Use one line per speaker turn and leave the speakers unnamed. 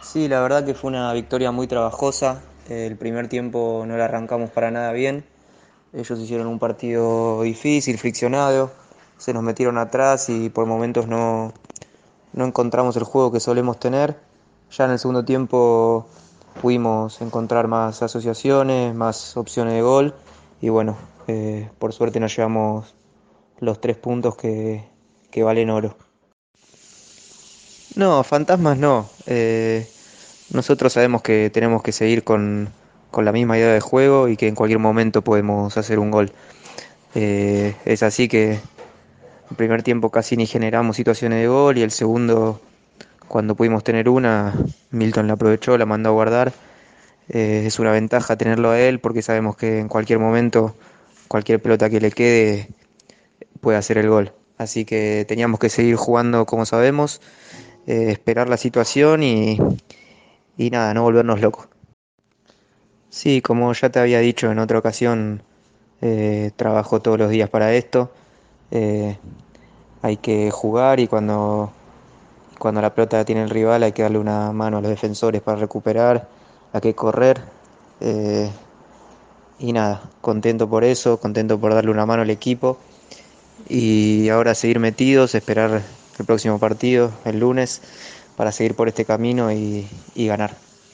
Sí, la verdad que fue una victoria muy trabajosa. El primer tiempo no la arrancamos para nada bien. Ellos hicieron un partido difícil, friccionado. Se nos metieron atrás y por momentos no, no encontramos el juego que solemos tener. Ya en el segundo tiempo pudimos encontrar más asociaciones, más opciones de gol y bueno, eh, por suerte nos llevamos los tres puntos que, que valen oro. No, fantasmas no. Eh, nosotros sabemos que tenemos que seguir con, con la misma idea de juego y que en cualquier momento podemos hacer un gol. Eh, es así que el primer tiempo casi ni generamos situaciones de gol y el segundo, cuando pudimos tener una, Milton la aprovechó, la mandó a guardar. Eh, es una ventaja tenerlo a él porque sabemos que en cualquier momento, cualquier pelota que le quede puede hacer el gol. Así que teníamos que seguir jugando como sabemos, eh, esperar la situación y, y nada, no volvernos locos. Sí, como ya te había dicho en otra ocasión, eh, trabajo todos los días para esto. Eh, hay que jugar y cuando, cuando la pelota tiene el rival hay que darle una mano a los defensores para recuperar, hay que correr. y nada, contento por eso, contento por darle una mano al equipo. Y ahora seguir metidos, esperar el próximo partido, el lunes, para seguir por este camino y, ganar.